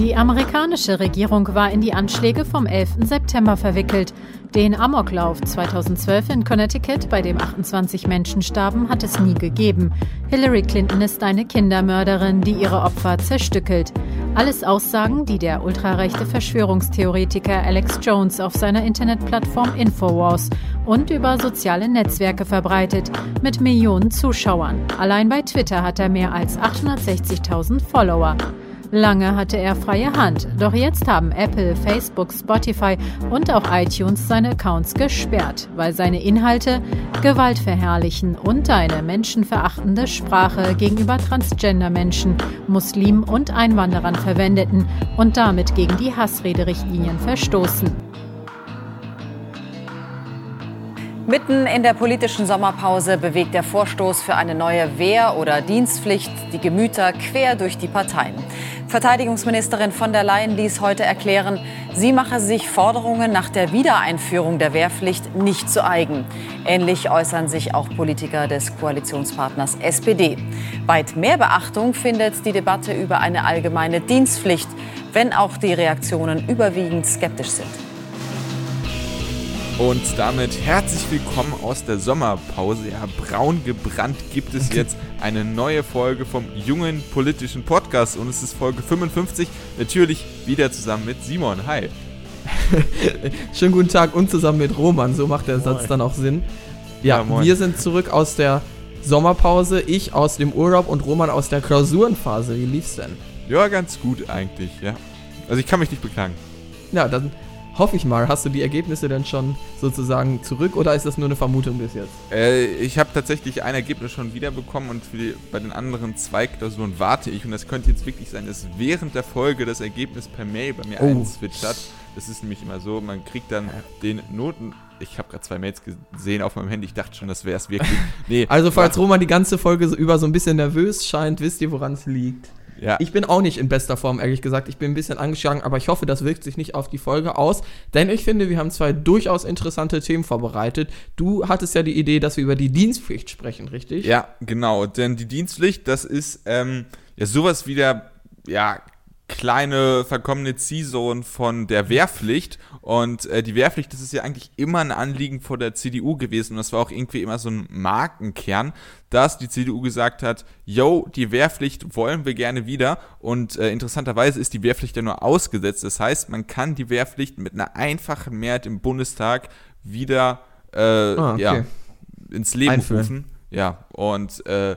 Die amerikanische Regierung war in die Anschläge vom 11. September verwickelt. Den Amoklauf 2012 in Connecticut, bei dem 28 Menschen starben, hat es nie gegeben. Hillary Clinton ist eine Kindermörderin, die ihre Opfer zerstückelt. Alles Aussagen, die der ultrarechte Verschwörungstheoretiker Alex Jones auf seiner Internetplattform Infowars und über soziale Netzwerke verbreitet, mit Millionen Zuschauern. Allein bei Twitter hat er mehr als 860.000 Follower. Lange hatte er freie Hand, doch jetzt haben Apple, Facebook, Spotify und auch iTunes seine Accounts gesperrt, weil seine Inhalte Gewalt verherrlichen und eine menschenverachtende Sprache gegenüber Transgender-Menschen, Muslimen und Einwanderern verwendeten und damit gegen die Hassrederichtlinien verstoßen. Mitten in der politischen Sommerpause bewegt der Vorstoß für eine neue Wehr- oder Dienstpflicht die Gemüter quer durch die Parteien. Verteidigungsministerin von der Leyen ließ heute erklären, sie mache sich Forderungen nach der Wiedereinführung der Wehrpflicht nicht zu eigen. Ähnlich äußern sich auch Politiker des Koalitionspartners SPD. Weit mehr Beachtung findet die Debatte über eine allgemeine Dienstpflicht, wenn auch die Reaktionen überwiegend skeptisch sind. Und damit herzlich willkommen aus der Sommerpause. Ja, braun gebrannt gibt es jetzt eine neue Folge vom jungen politischen Podcast und es ist Folge 55. Natürlich wieder zusammen mit Simon. Hi. Schönen guten Tag und zusammen mit Roman. So macht der Satz dann auch Sinn. Ja, ja wir sind zurück aus der Sommerpause. Ich aus dem Urlaub und Roman aus der Klausurenphase. Wie lief's denn? Ja, ganz gut eigentlich, ja. Also ich kann mich nicht beklagen. Ja, dann Hoffe ich mal. Hast du die Ergebnisse denn schon sozusagen zurück oder ist das nur eine Vermutung bis jetzt? Äh, ich habe tatsächlich ein Ergebnis schon wiederbekommen und die, bei den anderen zwei Klausuren warte ich. Und das könnte jetzt wirklich sein, dass während der Folge das Ergebnis per Mail bei mir oh. einswitcht Das ist nämlich immer so, man kriegt dann den Noten ich habe gerade zwei Mails gesehen auf meinem Handy. Ich dachte schon, das wäre es wirklich. Nee, also, falls Roman die ganze Folge über so ein bisschen nervös scheint, wisst ihr, woran es liegt. Ja. Ich bin auch nicht in bester Form, ehrlich gesagt. Ich bin ein bisschen angeschlagen, aber ich hoffe, das wirkt sich nicht auf die Folge aus. Denn ich finde, wir haben zwei durchaus interessante Themen vorbereitet. Du hattest ja die Idee, dass wir über die Dienstpflicht sprechen, richtig? Ja, genau. Denn die Dienstpflicht, das ist ähm, ja sowas wie der ja, kleine verkommene Ziehsohn von der Wehrpflicht. Und äh, die Wehrpflicht, das ist ja eigentlich immer ein Anliegen vor der CDU gewesen. Und das war auch irgendwie immer so ein Markenkern, dass die CDU gesagt hat, yo, die Wehrpflicht wollen wir gerne wieder. Und äh, interessanterweise ist die Wehrpflicht ja nur ausgesetzt. Das heißt, man kann die Wehrpflicht mit einer einfachen Mehrheit im Bundestag wieder äh, ah, okay. ja, ins Leben Einführen. rufen. Ja, und äh,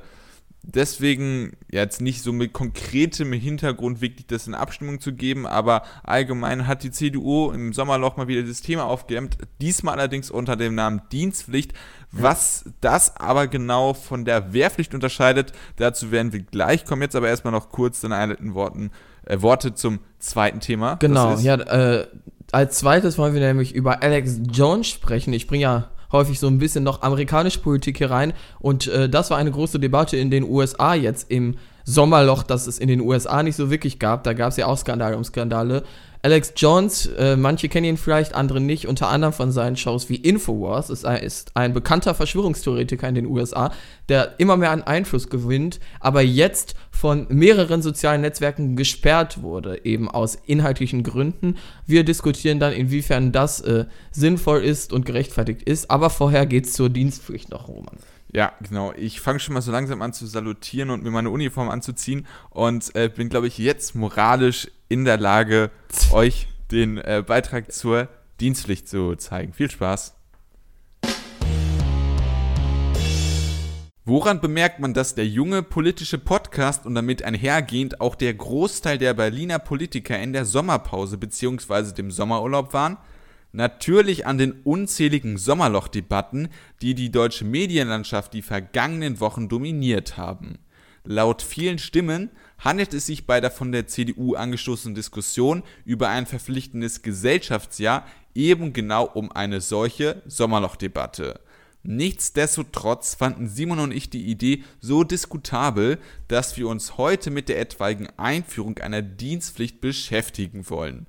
deswegen jetzt nicht so mit konkretem Hintergrund wirklich das in Abstimmung zu geben, aber allgemein hat die CDU im Sommerloch mal wieder das Thema aufgewärmt, diesmal allerdings unter dem Namen Dienstpflicht. Was das aber genau von der Wehrpflicht unterscheidet, dazu werden wir gleich kommen. Jetzt aber erstmal noch kurz in einleitenden Worten äh, Worte zum zweiten Thema. Genau, ja, äh, als zweites wollen wir nämlich über Alex Jones sprechen. Ich bringe ja häufig so ein bisschen noch amerikanische Politik hier rein. Und äh, das war eine große Debatte in den USA jetzt im Sommerloch, das es in den USA nicht so wirklich gab. Da gab es ja auch Skandale um Skandale. Alex Jones, äh, manche kennen ihn vielleicht, andere nicht, unter anderem von seinen Shows wie Infowars, ist ist ein bekannter Verschwörungstheoretiker in den USA, der immer mehr an Einfluss gewinnt, aber jetzt von mehreren sozialen Netzwerken gesperrt wurde, eben aus inhaltlichen Gründen. Wir diskutieren dann, inwiefern das äh, sinnvoll ist und gerechtfertigt ist, aber vorher geht es zur Dienstpflicht noch, Roman. Ja, genau. Ich fange schon mal so langsam an zu salutieren und mir meine Uniform anzuziehen und äh, bin, glaube ich, jetzt moralisch in der Lage, euch den äh, Beitrag zur Dienstpflicht zu zeigen. Viel Spaß. Woran bemerkt man, dass der junge politische Podcast und damit einhergehend auch der Großteil der Berliner Politiker in der Sommerpause bzw. dem Sommerurlaub waren? Natürlich an den unzähligen Sommerlochdebatten, die die deutsche Medienlandschaft die vergangenen Wochen dominiert haben. Laut vielen Stimmen handelt es sich bei der von der CDU angestoßenen Diskussion über ein verpflichtendes Gesellschaftsjahr eben genau um eine solche Sommerlochdebatte. Nichtsdestotrotz fanden Simon und ich die Idee so diskutabel, dass wir uns heute mit der etwaigen Einführung einer Dienstpflicht beschäftigen wollen.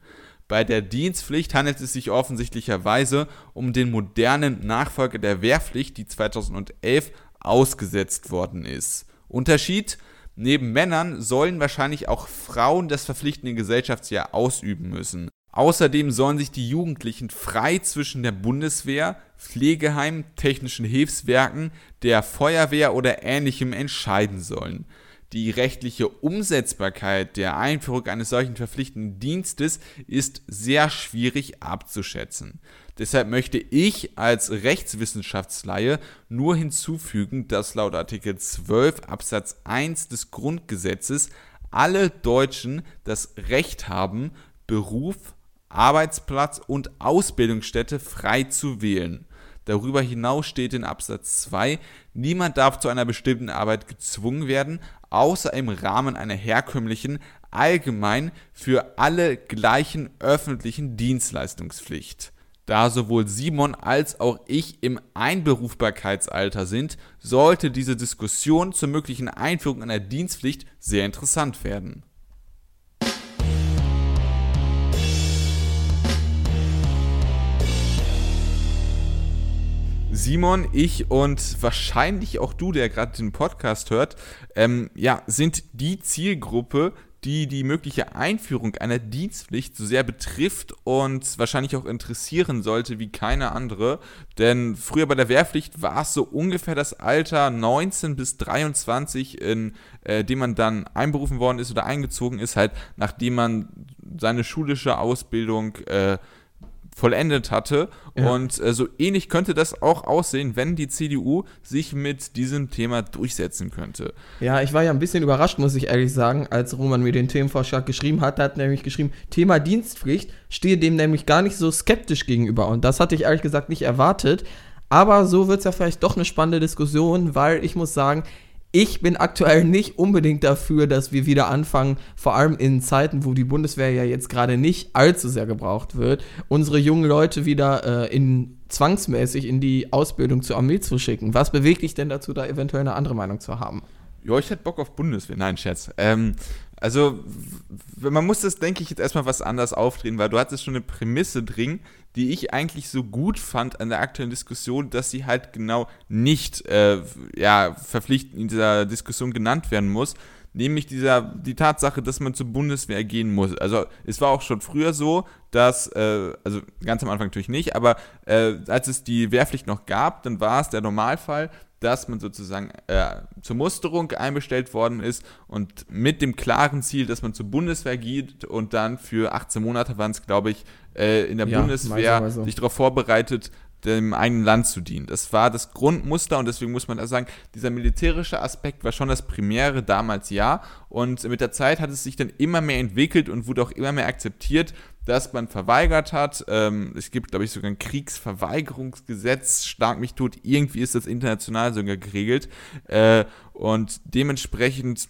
Bei der Dienstpflicht handelt es sich offensichtlicherweise um den modernen Nachfolger der Wehrpflicht, die 2011 ausgesetzt worden ist. Unterschied? Neben Männern sollen wahrscheinlich auch Frauen das verpflichtende Gesellschaftsjahr ausüben müssen. Außerdem sollen sich die Jugendlichen frei zwischen der Bundeswehr, Pflegeheim, technischen Hilfswerken, der Feuerwehr oder ähnlichem entscheiden sollen. Die rechtliche Umsetzbarkeit der Einführung eines solchen verpflichtenden Dienstes ist sehr schwierig abzuschätzen. Deshalb möchte ich als Rechtswissenschaftsleihe nur hinzufügen, dass laut Artikel 12 Absatz 1 des Grundgesetzes alle Deutschen das Recht haben, Beruf, Arbeitsplatz und Ausbildungsstätte frei zu wählen. Darüber hinaus steht in Absatz 2, niemand darf zu einer bestimmten Arbeit gezwungen werden, außer im Rahmen einer herkömmlichen, allgemein für alle gleichen öffentlichen Dienstleistungspflicht. Da sowohl Simon als auch ich im Einberufbarkeitsalter sind, sollte diese Diskussion zur möglichen Einführung einer Dienstpflicht sehr interessant werden. Simon, ich und wahrscheinlich auch du, der gerade den Podcast hört, ähm, ja, sind die Zielgruppe, die die mögliche Einführung einer Dienstpflicht so sehr betrifft und wahrscheinlich auch interessieren sollte wie keine andere. Denn früher bei der Wehrpflicht war es so ungefähr das Alter 19 bis 23, in äh, dem man dann einberufen worden ist oder eingezogen ist, halt nachdem man seine schulische Ausbildung äh, vollendet hatte. Ja. Und äh, so ähnlich könnte das auch aussehen, wenn die CDU sich mit diesem Thema durchsetzen könnte. Ja, ich war ja ein bisschen überrascht, muss ich ehrlich sagen, als Roman mir den Themenvorschlag geschrieben hat. Er hat nämlich geschrieben, Thema Dienstpflicht stehe dem nämlich gar nicht so skeptisch gegenüber. Und das hatte ich ehrlich gesagt nicht erwartet. Aber so wird es ja vielleicht doch eine spannende Diskussion, weil ich muss sagen, ich bin aktuell nicht unbedingt dafür, dass wir wieder anfangen, vor allem in Zeiten, wo die Bundeswehr ja jetzt gerade nicht allzu sehr gebraucht wird, unsere jungen Leute wieder äh, in zwangsmäßig in die Ausbildung zur Armee zu schicken. Was bewegt dich denn dazu, da eventuell eine andere Meinung zu haben? Ja, ich hätte Bock auf Bundeswehr. Nein, Scherz. Ähm, also, man muss das, denke ich, jetzt erstmal was anders aufdrehen, weil du hattest schon eine Prämisse drin, die ich eigentlich so gut fand an der aktuellen Diskussion, dass sie halt genau nicht äh, ja, verpflichtend in dieser Diskussion genannt werden muss. Nämlich dieser, die Tatsache, dass man zur Bundeswehr gehen muss. Also es war auch schon früher so, dass, äh, also ganz am Anfang natürlich nicht, aber äh, als es die Wehrpflicht noch gab, dann war es der Normalfall, dass man sozusagen äh, zur Musterung einbestellt worden ist und mit dem klaren Ziel, dass man zur Bundeswehr geht und dann für 18 Monate waren es, glaube ich, äh, in der ja, Bundeswehr so. sich darauf vorbereitet, dem eigenen Land zu dienen. Das war das Grundmuster und deswegen muss man da sagen, dieser militärische Aspekt war schon das Primäre damals ja und mit der Zeit hat es sich dann immer mehr entwickelt und wurde auch immer mehr akzeptiert, dass man verweigert hat. Ähm, es gibt, glaube ich, sogar ein Kriegsverweigerungsgesetz, stark mich tot. Irgendwie ist das international sogar geregelt. Äh, und dementsprechend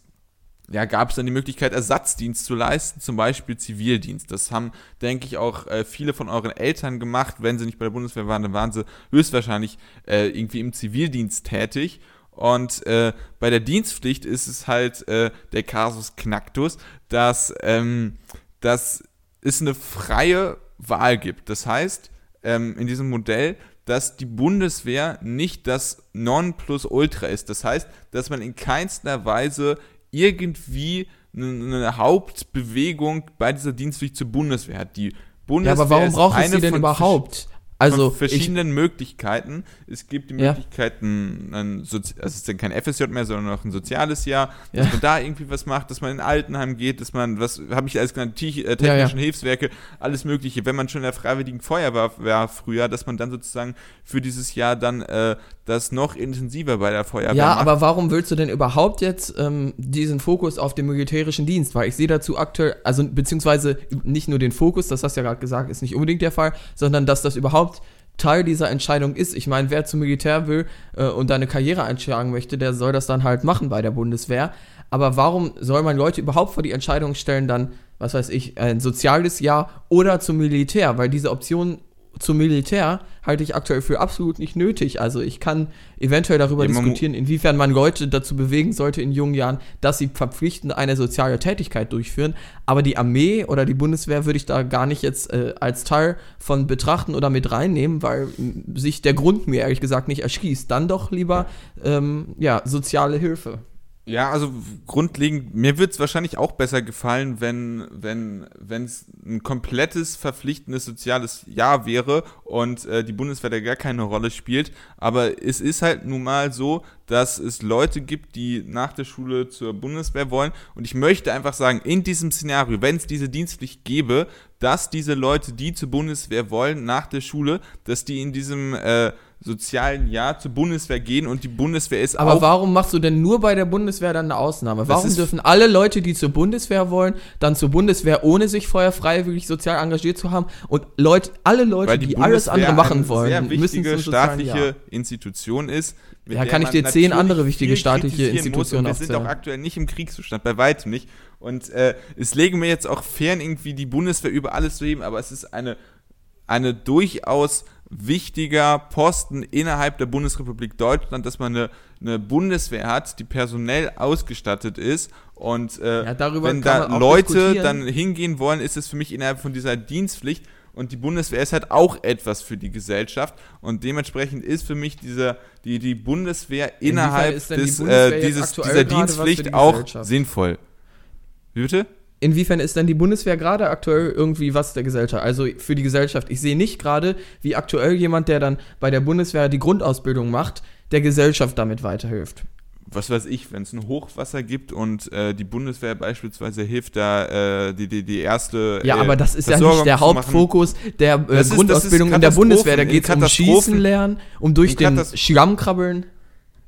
ja, gab es dann die Möglichkeit, Ersatzdienst zu leisten, zum Beispiel Zivildienst. Das haben, denke ich, auch äh, viele von euren Eltern gemacht. Wenn sie nicht bei der Bundeswehr waren, dann waren sie höchstwahrscheinlich äh, irgendwie im Zivildienst tätig. Und äh, bei der Dienstpflicht ist es halt äh, der Kasus Knacktus, dass, ähm, dass es eine freie Wahl gibt. Das heißt, ähm, in diesem Modell, dass die Bundeswehr nicht das Nonplusultra ist. Das heißt, dass man in keinster Weise irgendwie eine Hauptbewegung bei dieser Dienstpflicht zur Bundeswehr hat. Die Bundeswehr ja, aber warum braucht es sie denn überhaupt? Also verschiedenen ich, Möglichkeiten. Es gibt die Möglichkeiten, ja. ein Sozi also es ist dann kein FSJ mehr, sondern noch ein soziales Jahr, dass ja. man da irgendwie was macht, dass man in Altenheim geht, dass man, was habe ich alles genannt, äh, technischen ja, Hilfswerke, alles Mögliche. Wenn man schon in der Freiwilligen Feuerwehr war früher, dass man dann sozusagen für dieses Jahr dann äh, das noch intensiver bei der Feuerwehr Ja, macht. aber warum willst du denn überhaupt jetzt ähm, diesen Fokus auf den militärischen Dienst? Weil ich sehe dazu aktuell, also beziehungsweise nicht nur den Fokus, das hast du ja gerade gesagt, ist nicht unbedingt der Fall, sondern dass das überhaupt Teil dieser Entscheidung ist. Ich meine, wer zum Militär will äh, und eine Karriere einschlagen möchte, der soll das dann halt machen bei der Bundeswehr. Aber warum soll man Leute überhaupt vor die Entscheidung stellen, dann, was weiß ich, ein soziales Jahr oder zum Militär? Weil diese Option zum Militär halte ich aktuell für absolut nicht nötig. Also ich kann eventuell darüber ja, diskutieren, inwiefern man Leute dazu bewegen sollte in jungen Jahren, dass sie verpflichtend eine soziale Tätigkeit durchführen. Aber die Armee oder die Bundeswehr würde ich da gar nicht jetzt äh, als Teil von betrachten oder mit reinnehmen, weil sich der Grund mir ehrlich gesagt nicht erschließt. Dann doch lieber ähm, ja, soziale Hilfe. Ja, also grundlegend, mir wird es wahrscheinlich auch besser gefallen, wenn wenn wenn es ein komplettes verpflichtendes soziales Jahr wäre und äh, die Bundeswehr da gar keine Rolle spielt. Aber es ist halt nun mal so, dass es Leute gibt, die nach der Schule zur Bundeswehr wollen. Und ich möchte einfach sagen, in diesem Szenario, wenn es diese Dienstpflicht gäbe, dass diese Leute, die zur Bundeswehr wollen, nach der Schule, dass die in diesem äh, sozialen Jahr zur Bundeswehr gehen und die Bundeswehr ist Aber auch warum machst du denn nur bei der Bundeswehr dann eine Ausnahme? Warum dürfen alle Leute, die zur Bundeswehr wollen, dann zur Bundeswehr, ohne sich vorher freiwillig sozial engagiert zu haben? Und Leute, alle Leute, die, die, alles andere machen eine wollen, sehr müssen wichtige sozialen staatliche Jahr. Institution ist. Ja, kann ich dir zehn andere wichtige staatliche Institutionen und Wir sind aufzählen. auch aktuell nicht im Kriegszustand, bei weitem nicht. Und äh, es lege mir jetzt auch fern, irgendwie die Bundeswehr über alles zu heben, aber es ist eine, eine durchaus wichtiger Posten innerhalb der Bundesrepublik Deutschland, dass man eine, eine Bundeswehr hat, die personell ausgestattet ist. Und äh, Ja, wenn da Leute dann hingehen wollen, ist es für mich innerhalb von dieser Dienstpflicht und die Bundeswehr ist halt auch etwas für die Gesellschaft und dementsprechend ist für mich dieser, die, die Bundeswehr innerhalb des, Bundeswehr äh, dieses, dieser Dienstpflicht die auch sinnvoll. Wie bitte? Inwiefern ist denn die Bundeswehr gerade aktuell irgendwie was der Gesellschaft? Also für die Gesellschaft. Ich sehe nicht gerade, wie aktuell jemand, der dann bei der Bundeswehr die Grundausbildung macht, der Gesellschaft damit weiterhilft. Was weiß ich, wenn es ein Hochwasser gibt und äh, die Bundeswehr beispielsweise hilft, da äh, die, die, die erste. Ja, äh, aber das ist ja Versorgung nicht der. Hauptfokus der äh, ist- Grundausbildung in der Bundeswehr. Da geht es um Schießen lernen, um durch den Katast- Schlammkrabbeln.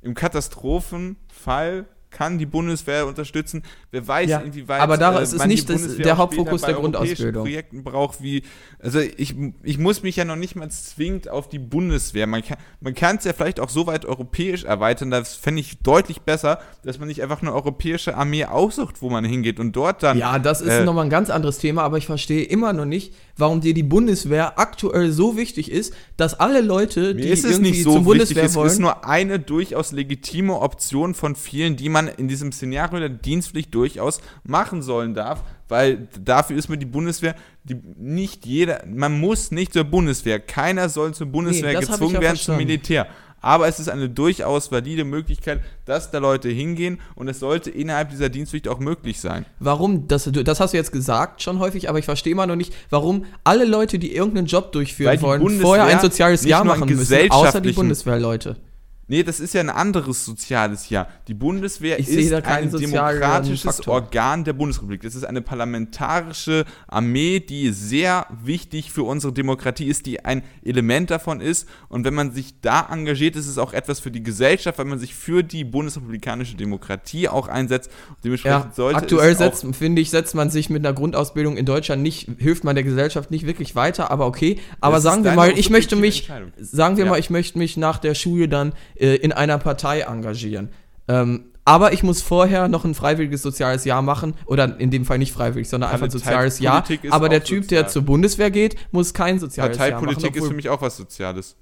Im Katastrophenfall kann die Bundeswehr unterstützen. Wer weiß, Ja, inwieweit aber da ist es nicht das- der Hauptfokus der Grundausbildung. Projekten braucht, wie, also ich, ich muss mich ja noch nicht mal zwingend auf die Bundeswehr. Man kann man kann es ja vielleicht auch so weit europäisch erweitern. Das fände ich deutlich besser, dass man nicht einfach eine europäische Armee aussucht, wo man hingeht und dort dann. Ja, das ist äh, nochmal ein ganz anderes Thema, aber ich verstehe immer noch nicht, warum dir die Bundeswehr aktuell so wichtig ist, dass alle Leute, die ist es nicht so wichtig, Bundeswehr es wollen, ist nur eine durchaus legitime Option von vielen, die man in diesem Szenario der Dienstpflicht durchaus machen sollen darf, weil dafür ist mir die Bundeswehr, die, nicht jeder, man muss nicht zur Bundeswehr, keiner soll zur Bundeswehr ich gezwungen werden zum verstanden. Militär. Aber es ist eine durchaus valide Möglichkeit, dass da Leute hingehen und es sollte innerhalb dieser Dienstpflicht auch möglich sein. warum, das, das hast du jetzt gesagt schon häufig, aber ich verstehe immer noch nicht, warum alle Leute, die irgendeinen Job durchführen wollen, Bundeswehr vorher ein soziales Jahr machen müssen, außer die Bundeswehrleute. Nee, das ist ja ein anderes soziales Jahr. Die Bundeswehr Ich ist ein demokratisches Faktor. Organ der Bundesrepublik. Das ist eine parlamentarische Armee, die sehr wichtig für unsere Demokratie ist, die ein Element davon ist. Und wenn man sich da engagiert, ist es auch etwas für die Gesellschaft, weil man sich für die bundesrepublikanische Demokratie auch einsetzt. Dementsprechend Ja, sollte aktuell setzt, finde ich, setzt man sich mit einer Grundausbildung in Deutschland nicht, hilft man der Gesellschaft nicht wirklich weiter, aber okay. Aber sagen wir mal, ich möchte mich, sagen wir Ja. mal, ich möchte mich nach der Schule dann äh, in einer Partei engagieren. Ähm, aber ich muss vorher noch ein freiwilliges soziales Jahr machen, oder in dem Fall nicht freiwillig, sondern einfach ein soziales Jahr. Parteipolitik ist Aber der Typ, der sozial. zur Bundeswehr geht, muss kein soziales Jahr Parteipolitik machen. ist obwohl- für mich auch was Soziales.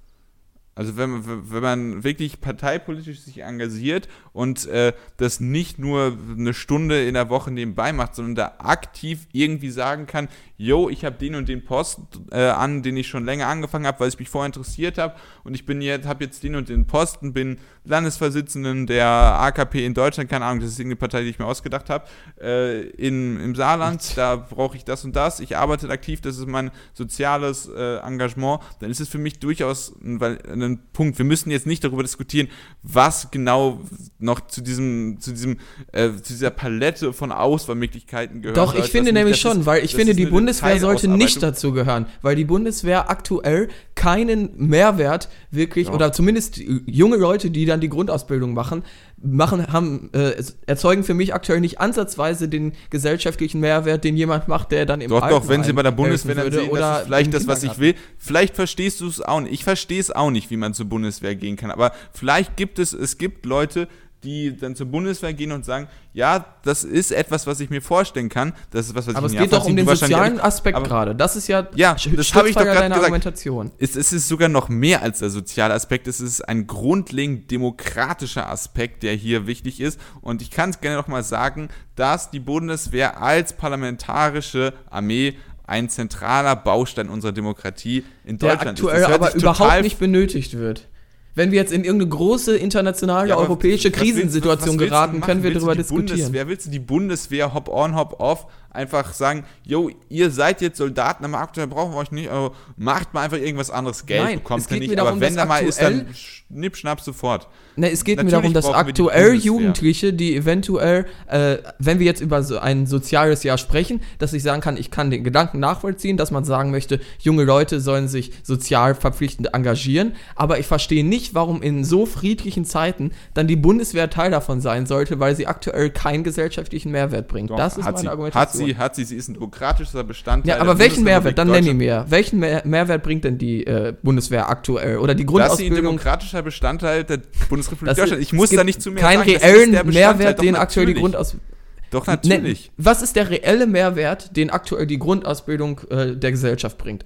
Also wenn, man- wenn man wirklich parteipolitisch sich engagiert und äh, das nicht nur eine Stunde in der Woche nebenbei macht, sondern da aktiv irgendwie sagen kann, yo, ich habe den und den Post äh, an, den ich schon länger angefangen habe, weil ich mich vorher interessiert habe und ich bin jetzt, habe jetzt den und den Posten, bin Landesvorsitzenden der AKP in Deutschland, keine Ahnung, das ist irgendeine Partei, die ich mir ausgedacht habe, äh, in, im Saarland, da brauche ich das und das, ich arbeite aktiv, das ist mein soziales äh, Engagement, dann ist es für mich durchaus ein, ein Punkt. Wir müssen jetzt nicht darüber diskutieren, was genau noch zu diesem, zu diesem, äh, zu dieser Palette von Auswahlmöglichkeiten gehört. Doch, ich finde nämlich schon, weil ich finde, die Bundeswehr sollte nicht dazu. gehören, weil die Bundeswehr aktuell keinen Mehrwert wirklich, Ja. oder zumindest junge Leute, die dann die Grundausbildung machen, machen, haben, äh, erzeugen für mich aktuell nicht ansatzweise den gesellschaftlichen Mehrwert, den jemand macht, der dann im Doch, doch, wenn sie bei der Bundeswehr dann sehen, würde das oder ist vielleicht das, was ich will. Vielleicht verstehst du es auch nicht. Ich verstehe es auch nicht, wie man zur Bundeswehr gehen kann. Aber vielleicht gibt es, es gibt Leute, die dann zur Bundeswehr gehen und sagen, ja, das ist etwas, was ich mir vorstellen kann. Das ist was, was Aber ich es mir geht doch um den sozialen Aspekt aber- gerade. Das ist ja, Ja, das habe ich doch gerade gesagt. Argumentation. Es, es ist sogar noch mehr als der soziale Aspekt. Es ist ein grundlegend demokratischer Aspekt, der hier wichtig ist. Und ich kann es gerne noch mal sagen, dass die Bundeswehr als parlamentarische Armee ein zentraler Baustein unserer Demokratie in Der Deutschland aktuell ist. Das hört aber überhaupt nicht benötigt wird. Wenn wir jetzt in irgendeine große internationale Ja, europäische was Krisensituation was willst geraten, können wir darüber die diskutieren. Bundeswehr, willst du die Bundeswehr hop on, hop off einfach sagen, yo, ihr seid jetzt Soldaten am aktuell brauchen wir euch nicht, aber macht mal einfach irgendwas anderes Geld, Nein, bekommt ihr nicht, mir aber darum, wenn da mal ist, dann schnipp, schnapp sofort. Ne, es geht mir Natürlich darum, dass die aktuell Bundeswehr. Jugendliche, die eventuell, äh, wenn wir jetzt über so ein soziales Jahr sprechen, dass ich sagen kann, ich kann den Gedanken nachvollziehen, dass man sagen möchte, junge Leute sollen sich sozial verpflichtend engagieren, aber ich verstehe nicht, warum in so friedlichen Zeiten dann die Bundeswehr Teil davon sein sollte, weil sie aktuell keinen gesellschaftlichen Mehrwert bringt. Doch, das ist meine sie, Argumentation. Hat sie, hat sie, sie ist ein demokratischer Bestandteil. ja, der aber welchen Mehrwert? Dann nenn ihn Deutschland. mir. Welchen Mehr Mehrwert bringt denn die äh, Bundeswehr aktuell? Oder die Das ist ein Grundausbildung? demokratischer Bestandteil der Bundesrepublik Das- Deutschland. Ich muss da nicht zu mehr keinen sagen. reellen. Mehrwert, den aktuell die. Grundausbildung. Doch, natürlich. Ne, was ist der reelle Mehrwert, den aktuell die Grundausbildung äh, der Gesellschaft bringt?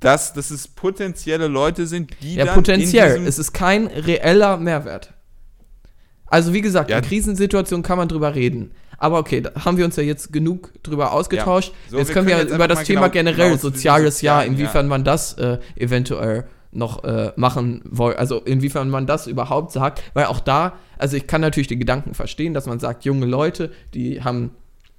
Dass, dass es potenzielle Leute sind, die Ja, dann potenziell. Es ist kein reeller Mehrwert. Also wie gesagt, Ja. in Krisensituationen kann man drüber reden. Aber okay, da haben wir uns ja jetzt genug drüber ausgetauscht. So, jetzt wir können wir, jetzt über das Thema genau- generell, genau soziales Jahr, inwiefern ja. man das äh, eventuell noch äh, machen soll, also inwiefern man das überhaupt sagt, weil auch da, also ich kann natürlich den Gedanken verstehen, dass man sagt, junge Leute, die haben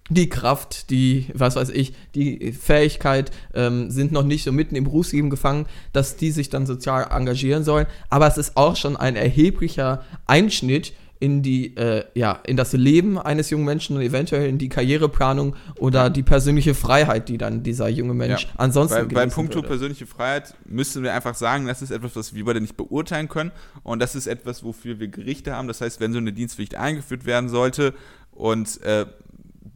die Kraft, die, was weiß ich, die Fähigkeit, ähm, sind noch nicht so mitten im Berufsleben gefangen, dass die sich dann sozial engagieren sollen. Aber es ist auch schon ein erheblicher Einschnitt in die, äh, ja, in das Leben eines jungen Menschen und eventuell in die Karriereplanung oder die persönliche Freiheit, die dann dieser junge Mensch Ja. ansonsten Bei, bei Punkto persönliche Freiheit müssen wir einfach sagen, das ist etwas, was wir beide nicht beurteilen können. Und das ist etwas, wofür wir Gerichte haben. Das heißt, wenn so eine Dienstpflicht eingeführt werden sollte und äh,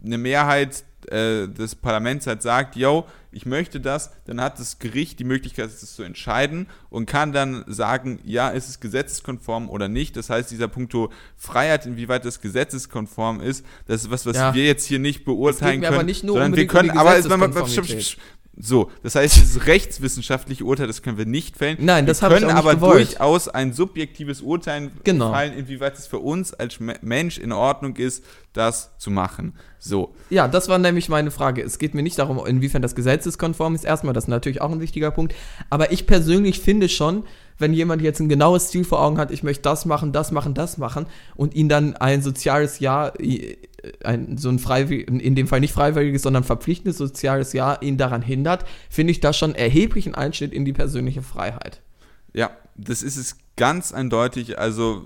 eine Mehrheit äh, des Parlaments halt sagt, yo, ich möchte das, dann hat das Gericht die Möglichkeit, das zu entscheiden und kann dann sagen, ja, ist es gesetzeskonform oder nicht. Das heißt, dieser Punkto Freiheit, inwieweit das gesetzeskonform ist, das ist was, was Ja. wir jetzt hier nicht beurteilen können. aber nicht nur sondern wir um können, die aber Gesetzeskonformität. So, das heißt, das rechtswissenschaftliche Urteil, das können wir nicht fällen. Nein, das wir habe ich können auch nicht aber gewollt. durchaus ein subjektives Urteil Genau. fallen, inwieweit es für uns als Me- Mensch in Ordnung ist, das zu machen. So, Ja, das war nämlich meine Frage. Es geht mir nicht darum, inwiefern das gesetzeskonform ist. Erstmal, das ist natürlich auch ein wichtiger Punkt. Aber ich persönlich finde schon, wenn jemand jetzt ein genaues Ziel vor Augen hat, ich möchte das machen, das machen, das machen und ihn dann ein soziales Jahr, äh, ein, so ein freiwillig, in dem Fall nicht freiwilliges, sondern verpflichtendes soziales Jahr ihn daran hindert, finde ich das schon erheblichen Einschnitt in die persönliche Freiheit. ja, das ist es ganz eindeutig. Also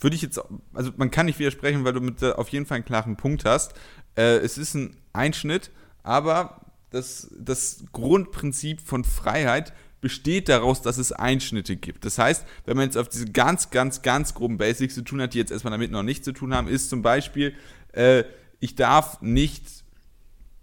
würde ich jetzt, also man kann nicht widersprechen, weil du mit der auf jeden Fall einen klaren Punkt hast. Äh, es ist ein Einschnitt, aber das, das Grundprinzip von Freiheit besteht daraus, dass es Einschnitte gibt. Das heißt, wenn man jetzt auf diese ganz, ganz, ganz groben Basics zu tun hat, die jetzt erstmal damit noch nichts zu tun haben, ist zum Beispiel, äh, ich darf nicht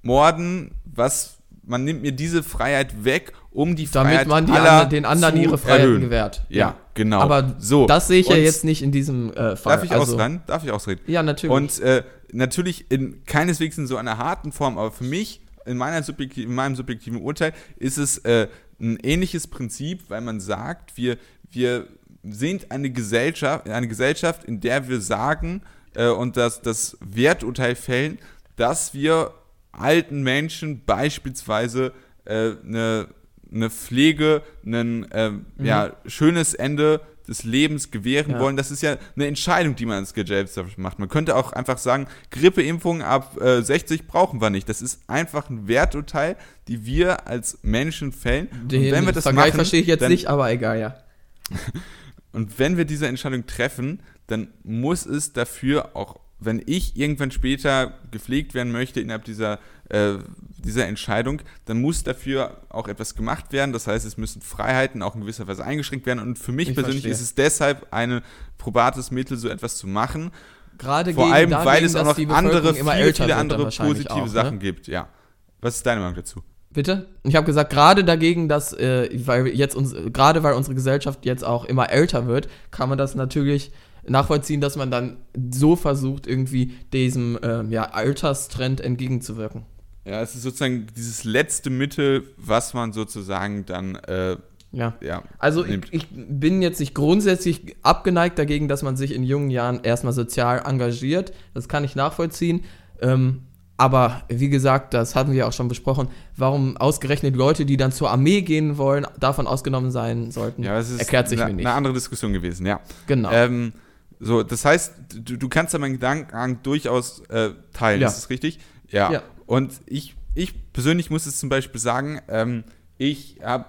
morden, was man nimmt mir diese Freiheit weg, um die Damit Freiheit man die anderen, den anderen ihre Freiheiten gewährt. Ja, genau. Aber so. das sehe ich ja jetzt nicht in diesem äh, Fall. Darf ich Also- ausreden? Darf ich ausreden? Ja, natürlich. Und äh, natürlich in keineswegs in so einer harten Form, aber für mich, in, meiner subjektiv, in meinem subjektiven Urteil, ist es äh, ein ähnliches Prinzip, weil man sagt, wir, wir sind eine Gesellschaft, eine Gesellschaft, in der wir sagen äh, und das, das Werturteil fällen, dass wir alten Menschen beispielsweise äh, eine, eine Pflege, ein ähm, ja, schönes Ende des Lebens gewähren Ja. wollen. Das ist ja eine Entscheidung, die man als Gesellschaft macht. Man könnte auch einfach sagen, Grippeimpfung ab äh, 60 brauchen wir nicht. Das ist einfach ein Werturteil, die wir als Menschen fällen. Den und wenn wir das Vergleich machen, verstehe ich jetzt dann, nicht, aber egal, ja. und wenn wir diese Entscheidung treffen, dann muss es dafür auch, wenn ich irgendwann später gepflegt werden möchte innerhalb dieser, äh, dieser Entscheidung, dann muss dafür auch etwas gemacht werden. Das heißt, es müssen Freiheiten auch in gewisser Weise eingeschränkt werden. Und für mich Ich persönlich verstehe. ist es deshalb ein probates Mittel, so etwas zu machen. Gerade Vor gegen- allem, dagegen, weil es auch noch andere, viele, viele andere positive auch, Sachen Ne? gibt. Ja. Was ist deine Meinung dazu? Bitte? Ich habe gesagt, gerade dagegen, dass, äh, weil jetzt uns, gerade weil unsere Gesellschaft jetzt auch immer älter wird, kann man das natürlich nachvollziehen, dass man dann so versucht, irgendwie diesem ähm, ja, Alterstrend entgegenzuwirken. Ja, es ist sozusagen dieses letzte Mittel, was man sozusagen dann, äh, Ja. ja, Also ich, ich bin jetzt nicht grundsätzlich abgeneigt dagegen, dass man sich in jungen Jahren erstmal sozial engagiert. Das kann ich nachvollziehen. Ähm, Aber wie gesagt, das hatten wir auch schon besprochen, warum ausgerechnet Leute, die dann zur Armee gehen wollen, davon ausgenommen sein sollten, Ja, das ist erklärt sich eine, mir nicht. eine andere Diskussion gewesen, ja. Genau. Ähm, so, das heißt, du, du kannst ja meinen Gedankengang durchaus äh, teilen, Ja. ist das richtig? Ja. Ja. Und ich, ich persönlich muss es zum Beispiel sagen, ähm, ich habe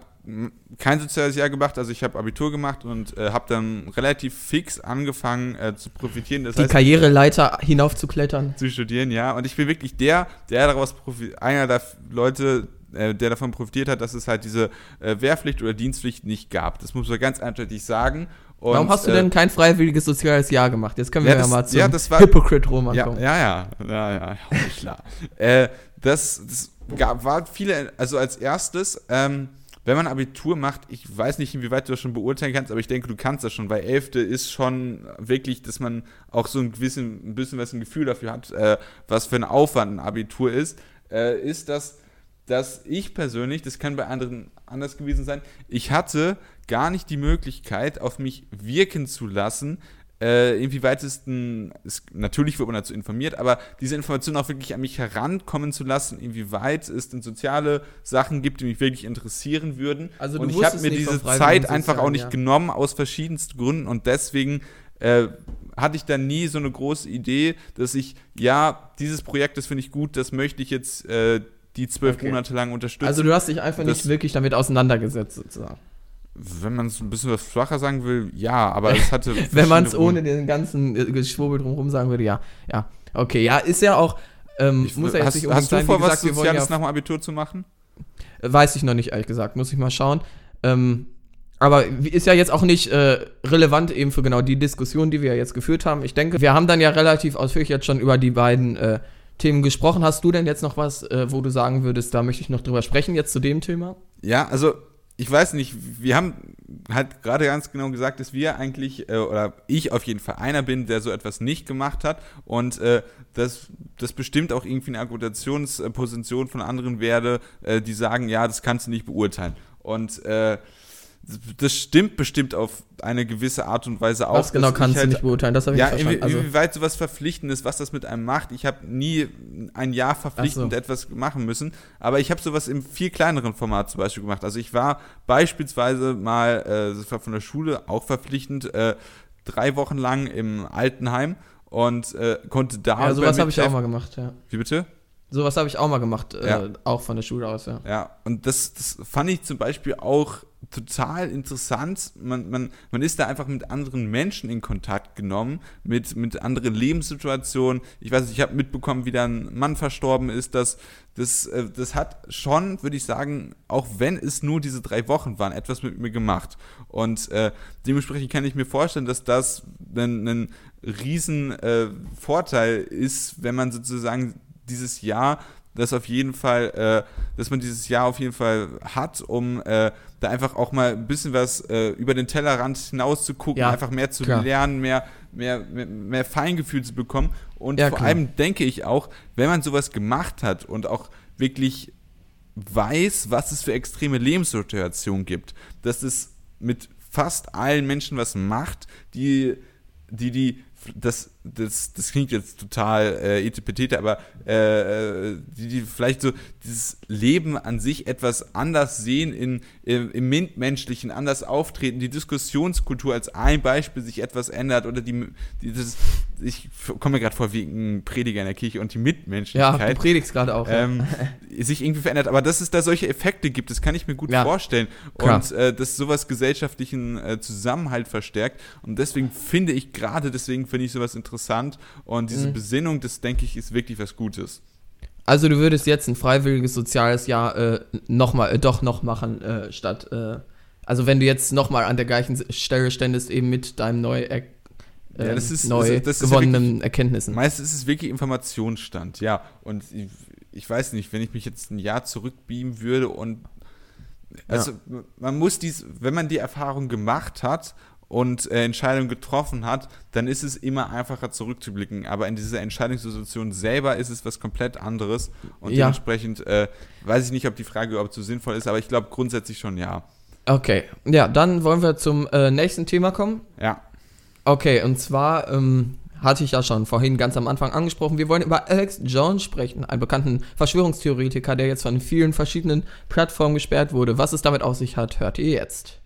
kein soziales Jahr gemacht, also ich habe Abitur gemacht und äh, habe dann relativ fix angefangen äh, zu profitieren. Das die heißt, Karriereleiter hinaufzuklettern. zu studieren, ja. Und ich bin wirklich der, der daraus profitiert, einer der Leute, äh, der davon profitiert hat, dass es halt diese äh, Wehrpflicht oder Dienstpflicht nicht gab. Das muss man ganz eindeutig sagen. Und, Warum hast du äh, denn kein freiwilliges soziales Jahr gemacht? Jetzt können wir Ja, ja, das- mal zum ja, das war- Hypocrite Roman ja, kommen. ja, ja, ja, ja, ja, klar. äh, das das gab, war viele, also als erstes, ähm, wenn man Abitur macht, ich weiß nicht, inwieweit du das schon beurteilen kannst, aber ich denke, du kannst das schon, weil Elfte ist schon wirklich, dass man auch so ein bisschen, ein bisschen was ein Gefühl dafür hat, äh, was für ein Aufwand ein Abitur ist, äh, ist, dass, dass ich persönlich, das kann bei anderen anders gewesen sein, ich hatte gar nicht die Möglichkeit, auf mich wirken zu lassen, äh, inwieweit es ein, es, natürlich wird man dazu informiert, aber diese Informationen auch wirklich an mich herankommen zu lassen, inwieweit es denn soziale Sachen gibt, die mich wirklich interessieren würden. Also und ich habe mir diese Zeit einfach auch nicht ja. genommen aus verschiedensten Gründen und deswegen äh, hatte ich dann nie so eine große Idee, dass ich, ja, dieses Projekt, das finde ich gut, das möchte ich jetzt äh, die zwölf Okay. Monate lang unterstützen. Also du hast dich einfach Das- nicht wirklich damit auseinandergesetzt, sozusagen. wenn man es ein bisschen was flacher sagen will, ja, aber es hatte. Wenn man es ohne den ganzen äh, Geschwurbel drumherum sagen würde, ja. Ja. Okay, ja, ist ja auch. Ähm, Ich, muss ja jetzt hast, nicht hast du sein. Vor, was gesagt, wollen Soziales ja nach dem Abitur zu machen? Weiß ich noch nicht, ehrlich gesagt. Muss ich mal schauen. Ähm, aber ist ja jetzt auch nicht äh, relevant eben für genau die Diskussion, die wir ja jetzt geführt haben. Ich denke, wir haben dann ja relativ ausführlich jetzt schon über die beiden äh, Themen gesprochen. Hast du denn jetzt noch was, äh, wo du sagen würdest, da möchte ich noch drüber sprechen, jetzt zu dem Thema? Ja, also ich weiß nicht, wir haben halt gerade ganz genau gesagt, dass wir eigentlich, äh, oder ich auf jeden Fall einer bin, der so etwas nicht gemacht hat und äh, das, das bestimmt auch irgendwie eine Argumentationsposition von anderen werde, äh, die sagen, ja, das kannst du nicht beurteilen. Und äh, das stimmt bestimmt auf eine gewisse Art und Weise auch. was genau kannst halt du nicht beurteilen? Das habe ich Ja, nicht verstanden. Also, inwieweit sowas verpflichtend ist, was das mit einem macht. Ich habe nie ein Jahr verpflichtend so. etwas machen müssen, aber ich habe sowas im viel kleineren Format zum Beispiel gemacht. Also ich war beispielsweise mal, äh, das war von der Schule auch verpflichtend, äh, drei Wochen lang im Altenheim und äh, konnte da. ja, sowas habe ich auch mal gemacht, ja. Wie bitte? Sowas habe ich auch mal gemacht, äh, Ja. auch von der Schule aus, ja. Ja, und das, das fand ich zum Beispiel auch total interessant. Man, man, man ist da einfach mit anderen Menschen in Kontakt genommen, mit, mit anderen Lebenssituationen. Ich weiß nicht, ich habe mitbekommen, wie da ein Mann verstorben ist. Das, das, äh, das hat schon, würde ich sagen, auch wenn es nur diese drei Wochen waren, etwas mit mir gemacht. Und äh, dementsprechend kann ich mir vorstellen, dass das ein, ein riesen äh, Vorteil ist, wenn man sozusagen dieses Jahr das auf jeden Fall, äh, dass man dieses Jahr auf jeden Fall hat, um äh, da einfach auch mal ein bisschen was äh, über den Tellerrand hinaus zu gucken, Ja, einfach mehr zu klar. lernen, mehr, mehr, mehr, mehr Feingefühl zu bekommen. Und Ja, vor klar. allem denke ich auch, wenn man sowas gemacht hat und auch wirklich weiß, was es für extreme Lebenssituationen gibt, dass es mit fast allen Menschen was macht, die, die, die, das, das, das klingt jetzt total äh, etipetete, aber äh, äh, die, die vielleicht so dieses Leben an sich etwas anders sehen, in, im, im Mitmenschlichen anders auftreten, die Diskussionskultur als ein Beispiel sich etwas ändert oder die, die das, ich komme mir gerade vor wie ein Prediger in der Kirche und die Ja, Mitmenschlichkeit du predigst gerade auch. ja. ähm, sich irgendwie verändert. Aber dass es da solche Effekte gibt, das kann ich mir gut Ja, vorstellen. klar. Und äh, dass sowas gesellschaftlichen äh, Zusammenhalt verstärkt. Und deswegen finde ich, gerade deswegen finde ich sowas interessant. Und Mhm. diese Besinnung, das denke ich, ist wirklich was Gutes. Also du würdest jetzt ein freiwilliges soziales Jahr äh, noch mal, äh, doch noch machen, äh, statt, äh, also wenn du jetzt noch mal an der gleichen Stelle ständest, eben mit deinem neu, Ja, äh, das ist- neu also das ist ja gewonnenen Erkenntnissen. Meistens ist es wirklich Informationsstand, ja. Und ich, ich weiß nicht, wenn ich mich jetzt ein Jahr zurückbeamen würde und also man muss dies, wenn man die Erfahrung gemacht hat und äh, Entscheidungen getroffen hat, dann ist es immer einfacher zurückzublicken. Aber in dieser Entscheidungssituation selber ist es was komplett anderes. Und Ja. dementsprechend äh, weiß ich nicht, ob die Frage überhaupt so sinnvoll ist, aber ich glaube grundsätzlich schon ja. Okay, ja, dann wollen wir zum äh, nächsten Thema kommen. Ja. Okay, und zwar ähm, hatte ich ja schon vorhin ganz am Anfang angesprochen. Wir wollen über Alex Jones sprechen, einen bekannten Verschwörungstheoretiker, der jetzt von vielen verschiedenen Plattformen gesperrt wurde. Was es damit auf sich hat, hört ihr jetzt.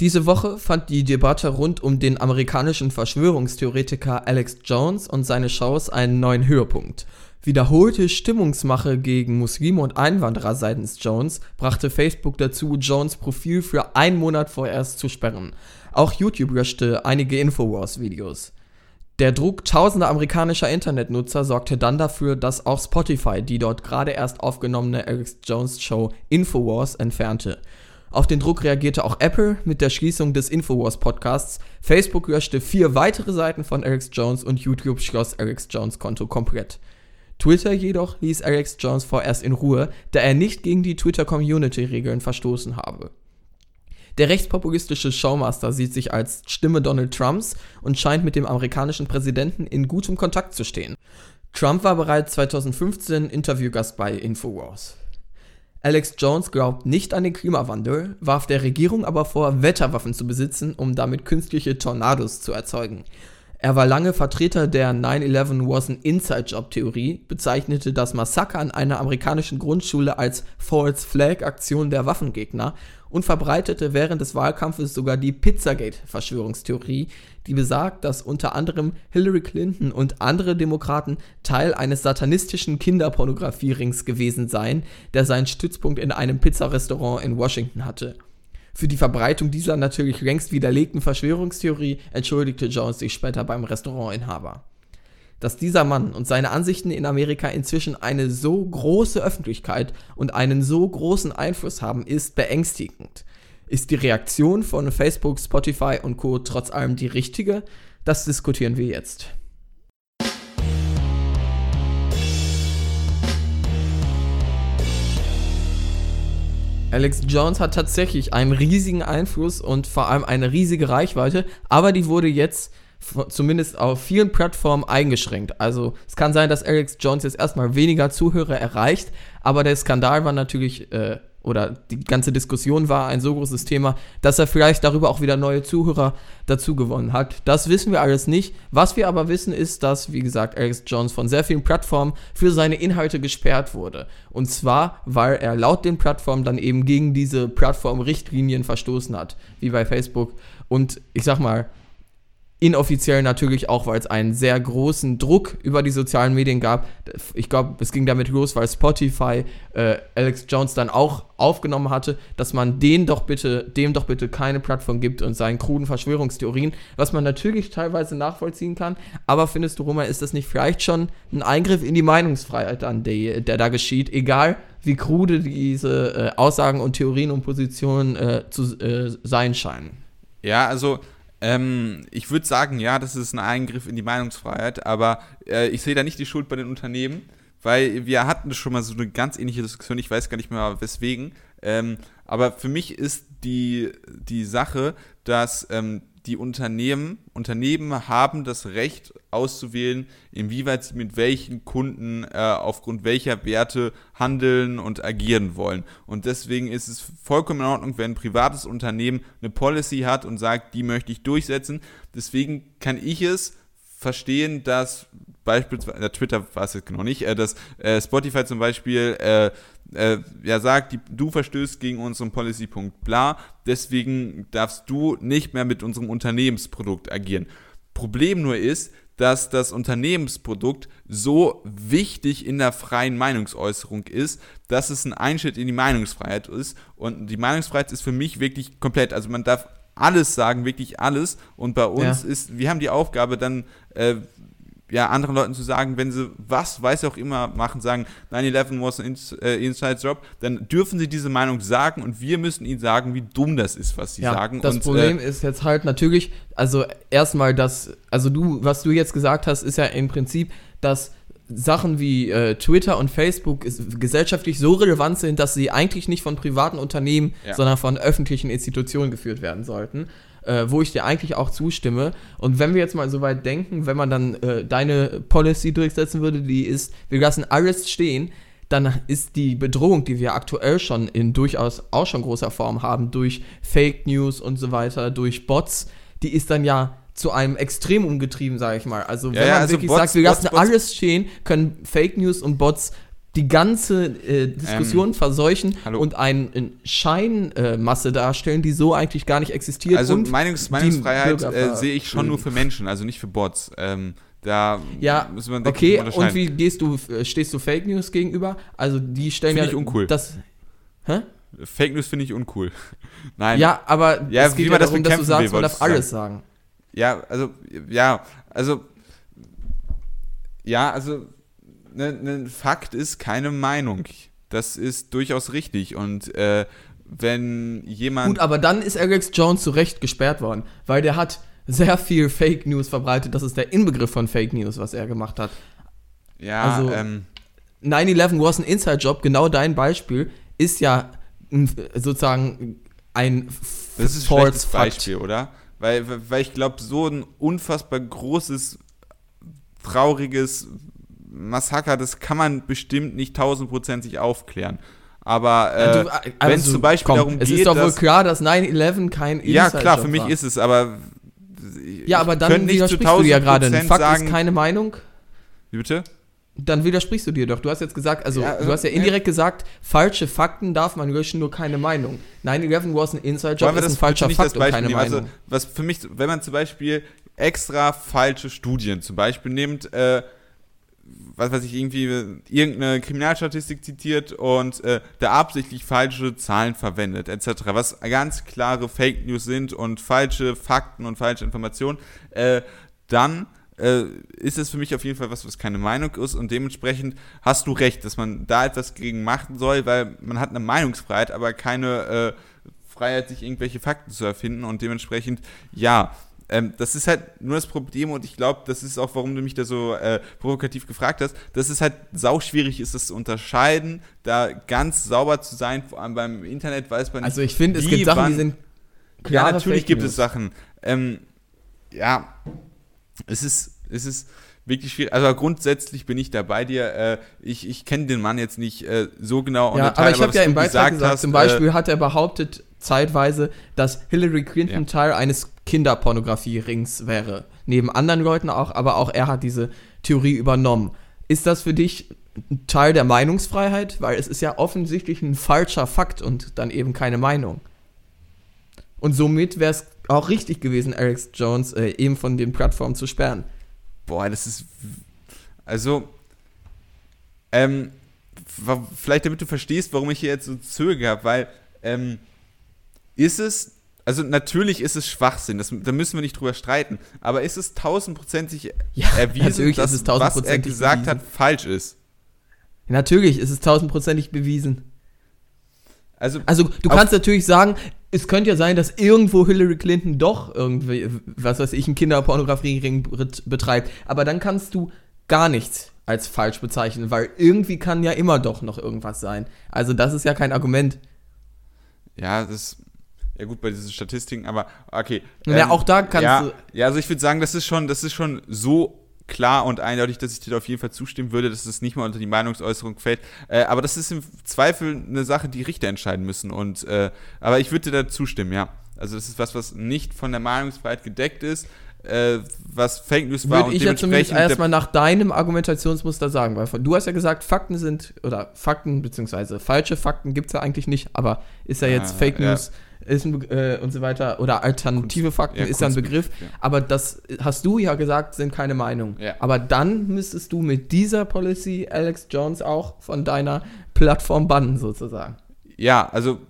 Diese Woche fand die Debatte rund um den amerikanischen Verschwörungstheoretiker Alex Jones und seine Shows einen neuen Höhepunkt. Wiederholte Stimmungsmache gegen Muslime und Einwanderer seitens Jones brachte Facebook dazu, Jones Profil für einen Monat vorerst zu sperren. Auch YouTube löschte einige Infowars-Videos. Der Druck tausender amerikanischer Internetnutzer sorgte dann dafür, dass auch Spotify die dort gerade erst aufgenommene Alex Jones Show Infowars entfernte. Auf den Druck reagierte auch Apple mit der Schließung des Infowars Podcasts. Facebook löschte vier weitere Seiten von Alex Jones und YouTube schloss Alex Jones Konto komplett. Twitter jedoch ließ Alex Jones vorerst in Ruhe, da er nicht gegen die Twitter-Community-Regeln verstoßen habe. Der rechtspopulistische Showmaster sieht sich als Stimme Donald Trumps und scheint mit dem amerikanischen Präsidenten in gutem Kontakt zu stehen. Trump war bereits 2015 Interviewgast bei Infowars. Alex Jones glaubt nicht an den Klimawandel, warf der Regierung aber vor, Wetterwaffen zu besitzen, um damit künstliche Tornados zu erzeugen. Er war lange Vertreter der 9-11 was an Inside-Job-Theorie, bezeichnete das Massaker an einer amerikanischen Grundschule als False Flag-Aktion der Waffengegner und verbreitete während des Wahlkampfes sogar die Pizzagate-Verschwörungstheorie, die besagt, dass unter anderem Hillary Clinton und andere Demokraten Teil eines satanistischen Kinderpornografie-Rings gewesen seien, der seinen Stützpunkt in einem Pizzarestaurant in Washington hatte. Für die Verbreitung dieser natürlich längst widerlegten Verschwörungstheorie entschuldigte Jones sich später beim Restaurantinhaber dass dieser Mann und seine Ansichten in Amerika inzwischen eine so große Öffentlichkeit und einen so großen Einfluss haben, ist beängstigend. Ist die Reaktion von Facebook, Spotify und Co. trotz allem die richtige? Das diskutieren wir jetzt. Alex Jones hat tatsächlich einen riesigen Einfluss und vor allem eine riesige Reichweite, aber die wurde jetzt zumindest auf vielen Plattformen eingeschränkt. Also es kann sein, dass Alex Jones jetzt erstmal weniger Zuhörer erreicht, aber der Skandal war natürlich, äh, oder die ganze Diskussion war ein so großes Thema, dass er vielleicht darüber auch wieder neue Zuhörer dazu gewonnen hat. Das wissen wir alles nicht. Was wir aber wissen, ist, dass, wie gesagt, Alex Jones von sehr vielen Plattformen für seine Inhalte gesperrt wurde. Und zwar, weil er laut den Plattformen dann eben gegen diese Plattformrichtlinien verstoßen hat, wie bei Facebook. Und ich sag mal, inoffiziell natürlich auch, weil es einen sehr großen Druck über die sozialen Medien gab. Ich glaube, es ging damit los, weil Spotify äh, Alex Jones dann auch aufgenommen hatte, dass man den doch bitte, dem doch bitte keine Plattform gibt und seinen kruden Verschwörungstheorien, was man natürlich teilweise nachvollziehen kann. Aber findest du, Roman, ist das nicht vielleicht schon ein Eingriff in die Meinungsfreiheit an, der, der da geschieht, egal wie krude diese äh, Aussagen und Theorien und Positionen äh, zu äh, sein scheinen? Ja, also ähm, ich würde sagen, ja, das ist ein Eingriff in die Meinungsfreiheit, aber äh, ich sehe da nicht die Schuld bei den Unternehmen, weil wir hatten schon mal so eine ganz ähnliche Diskussion, ich weiß gar nicht mehr weswegen. Ähm, aber für mich ist die, die Sache, dass ähm, die Unternehmen, Unternehmen haben das Recht auszuwählen, inwieweit sie mit welchen Kunden äh, aufgrund welcher Werte handeln und agieren wollen. Und deswegen ist es vollkommen in Ordnung, wenn ein privates Unternehmen eine Policy hat und sagt, die möchte ich durchsetzen. Deswegen kann ich es verstehen, dass beispielsweise, äh, Twitter war es jetzt genau nicht, äh, dass äh, Spotify zum Beispiel äh, äh, ja sagt, die, du verstößt gegen unseren Policy-Punkt bla, deswegen darfst du nicht mehr mit unserem Unternehmensprodukt agieren. Problem nur ist, dass das Unternehmensprodukt so wichtig in der freien Meinungsäußerung ist, dass es ein Einschnitt in die Meinungsfreiheit ist. Und die Meinungsfreiheit ist für mich wirklich komplett. Also man darf alles sagen, wirklich alles. Und bei uns ja. ist, wir haben die Aufgabe dann, äh, ja, anderen Leuten zu sagen, wenn sie was, weiß auch immer, machen, sagen, 9-11 was an äh, Inside Job, dann dürfen sie diese Meinung sagen und wir müssen ihnen sagen, wie dumm das ist, was sie ja, sagen. Das und, Problem äh, ist jetzt halt natürlich, also erstmal das, also du, was du jetzt gesagt hast, ist ja im Prinzip, dass Sachen wie äh, Twitter und Facebook gesellschaftlich so relevant sind, dass sie eigentlich nicht von privaten Unternehmen, ja. sondern von öffentlichen Institutionen geführt werden sollten äh, wo ich dir eigentlich auch zustimme. Und wenn wir jetzt mal so weit denken, wenn man dann äh, deine Policy durchsetzen würde, die ist, wir lassen alles stehen, dann ist die Bedrohung, die wir aktuell schon in durchaus auch schon großer Form haben, durch Fake News und so weiter, durch Bots, die ist dann ja zu einem Extrem umgetrieben, sage ich mal. Also wenn Ja, ja, man also wirklich Bots- sagt, wir lassen Bots- Bots- alles stehen, können Fake News und Bots die ganze äh, Diskussion verseuchen hallo. und eine Scheinmasse darstellen, die so eigentlich gar nicht existiert. Also Meinungs Meinungsfreiheit äh, sehe ich schon nur für Menschen, also nicht für Bots. Ähm, da Ja, denke ich, okay, und wie gehst du, äh, stehst du Fake News gegenüber? Also die stellen Finde ja ich uncool. das. Hä? Fake News finde ich uncool. Nein. Ja, aber Ja, es geht ja das darum, dass du sagst, will, man darf alles sagen. Ja, also, ja, also, ja, also, ein ne, Fakt ist keine Meinung. Das ist durchaus richtig. Und äh, wenn jemand. Gut, aber dann ist Alex Jones zu Recht gesperrt worden, weil der hat sehr viel Fake News verbreitet. Das ist der Inbegriff von Fake News, was er gemacht hat. ja, also- ähm, 9-11 was ein Inside-Job, genau dein Beispiel, ist ja sozusagen ein das ist ein. Beispiel, oder? Weil, weil ich glaube, so ein unfassbar großes, trauriges Massaker, das kann man bestimmt nicht tausendprozentig aufklären. Aber äh, Ja, du, wenn also, es zum Beispiel komm, darum es geht, ist doch wohl dass, klar, dass 9-11 kein Ja, Inside-Job klar, für mich war. ist es, aber. Ja, aber dann widersprichst du dir ja gerade. Ein Fakt ist keine Meinung. Bitte? Dann widersprichst du dir doch. Du hast jetzt gesagt, also, Ja, also, du hast ja ne- indirekt gesagt, falsche Fakten darf man löschen, nur keine Meinung. 9-11 was ein Inside-Job, ist das ein falscher Fakt und Beispiel keine nehmen? Meinung. Also, was für mich, wenn man zum Beispiel extra falsche Studien zum Beispiel nimmt, äh, was weiß ich, irgendwie irgendeine Kriminalstatistik zitiert und äh, da absichtlich falsche Zahlen verwendet, etc., was ganz klare Fake News sind und falsche Fakten und falsche Informationen, äh, dann äh, ist es für mich auf jeden Fall was, was keine Meinung ist und dementsprechend hast du recht, dass man da etwas gegen machen soll, weil man hat eine Meinungsfreiheit, aber keine äh, Freiheit, sich irgendwelche Fakten zu erfinden und dementsprechend, ja, ähm, das ist halt nur das Problem und ich glaube, das ist auch, warum du mich da so äh, provokativ gefragt hast, dass es halt sauschwierig ist, das zu unterscheiden, da ganz sauber zu sein, vor allem beim Internet weiß man nicht, Also ich finde, es gibt Sachen, wann- die sind ja, klare natürlich Fake gibt News. es Sachen. Ähm, ja, es ist, es ist wirklich schwierig. Also grundsätzlich bin ich da bei dir. Äh, ich ich kenne den Mann jetzt nicht äh, so genau. Ja, aber ich habe ja im Beitrag gesagt, hast, zum äh, Beispiel hat er behauptet zeitweise, dass Hillary Clinton Ja. Teil eines Kinderpornografie-Rings wäre. Neben anderen Leuten auch, aber auch er hat diese Theorie übernommen. Ist das für dich ein Teil der Meinungsfreiheit? Weil es ist ja offensichtlich ein falscher Fakt und dann eben keine Meinung. Und somit wäre es auch richtig gewesen, Alex Jones äh, eben von den Plattformen zu sperren. Boah, das ist. Also. Ähm, vielleicht damit du verstehst, warum ich hier jetzt so zögere, weil. Ähm, ist es. Also, natürlich ist es Schwachsinn, das, da müssen wir nicht drüber streiten. Aber ist es tausendprozentig Ja, erwiesen, dass ist es was er tausendprozentig gesagt bewiesen. hat, falsch ist? Natürlich ist es tausendprozentig bewiesen. Also, Also du kannst natürlich sagen, es könnte ja sein, dass irgendwo Hillary Clinton doch irgendwie, was weiß ich, einen Kinderpornografiering bet- betreibt. Aber dann kannst du gar nichts als falsch bezeichnen, weil irgendwie kann ja immer doch noch irgendwas sein. Also das ist ja kein Argument. Ja, das ja gut bei diesen Statistiken, aber okay. Ja, auch da kannst ja, du- Ja, also ich würde sagen, das ist schon, das ist schon so klar und eindeutig, dass ich dir da auf jeden Fall zustimmen würde, dass es nicht mal unter die Meinungsäußerung fällt. Äh, aber das ist im Zweifel eine Sache, die Richter entscheiden müssen. Und äh, aber ich würde dir da zustimmen, ja. Also das ist was, was nicht von der Meinungsfreiheit gedeckt ist, äh, was Fake News war Würde ich ja zumindest erstmal nach deinem Argumentationsmuster sagen, weil du hast ja gesagt, Fakten sind, oder Fakten, beziehungsweise falsche Fakten gibt es ja eigentlich nicht, aber ist ja jetzt Ah, Fake ja. Ist ein, äh, und so weiter, oder alternative Fakten ja, ist ein Begriff, ja. aber das hast du ja gesagt, sind keine Meinung. Ja. Aber dann müsstest du mit dieser Policy Alex Jones auch von deiner Plattform bannen, sozusagen. Ja, also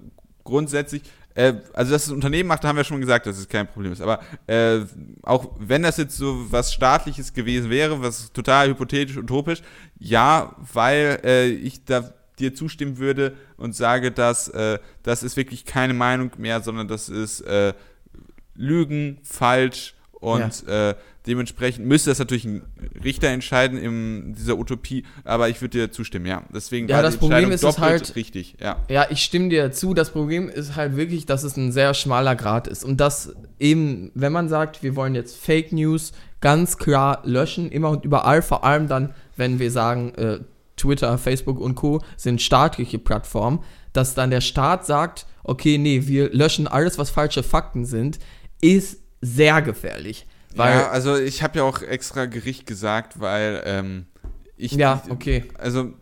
grundsätzlich, äh, also dass das Unternehmen macht, da haben wir schon gesagt, dass es kein Problem ist. Aber äh, auch wenn das jetzt so was Staatliches gewesen wäre, was total hypothetisch, utopisch, ja, weil äh, ich da dir zustimmen würde und sage, dass äh, das ist wirklich keine Meinung mehr, sondern das ist äh, Lügen, falsch und äh, dementsprechend müsste das natürlich ein Richter entscheiden in dieser Utopie, aber ich würde dir zustimmen, ja. Deswegen Ja, war das die Problem ist es doppelt halt- richtig, ja. Ja, ich stimme dir zu. Das Problem ist halt wirklich, dass es ein sehr schmaler Grad ist. Und dass eben, wenn man sagt, wir wollen jetzt Fake News ganz klar löschen, immer und überall, vor allem dann, wenn wir sagen, äh, Twitter, Facebook und Co. sind staatliche Plattformen, dass dann der Staat sagt, okay, nee, wir löschen alles, was falsche Fakten sind, ist sehr gefährlich. Weil, ja, also ich habe ja auch extra Gericht gesagt, weil ähm, ich. Ja, okay. Also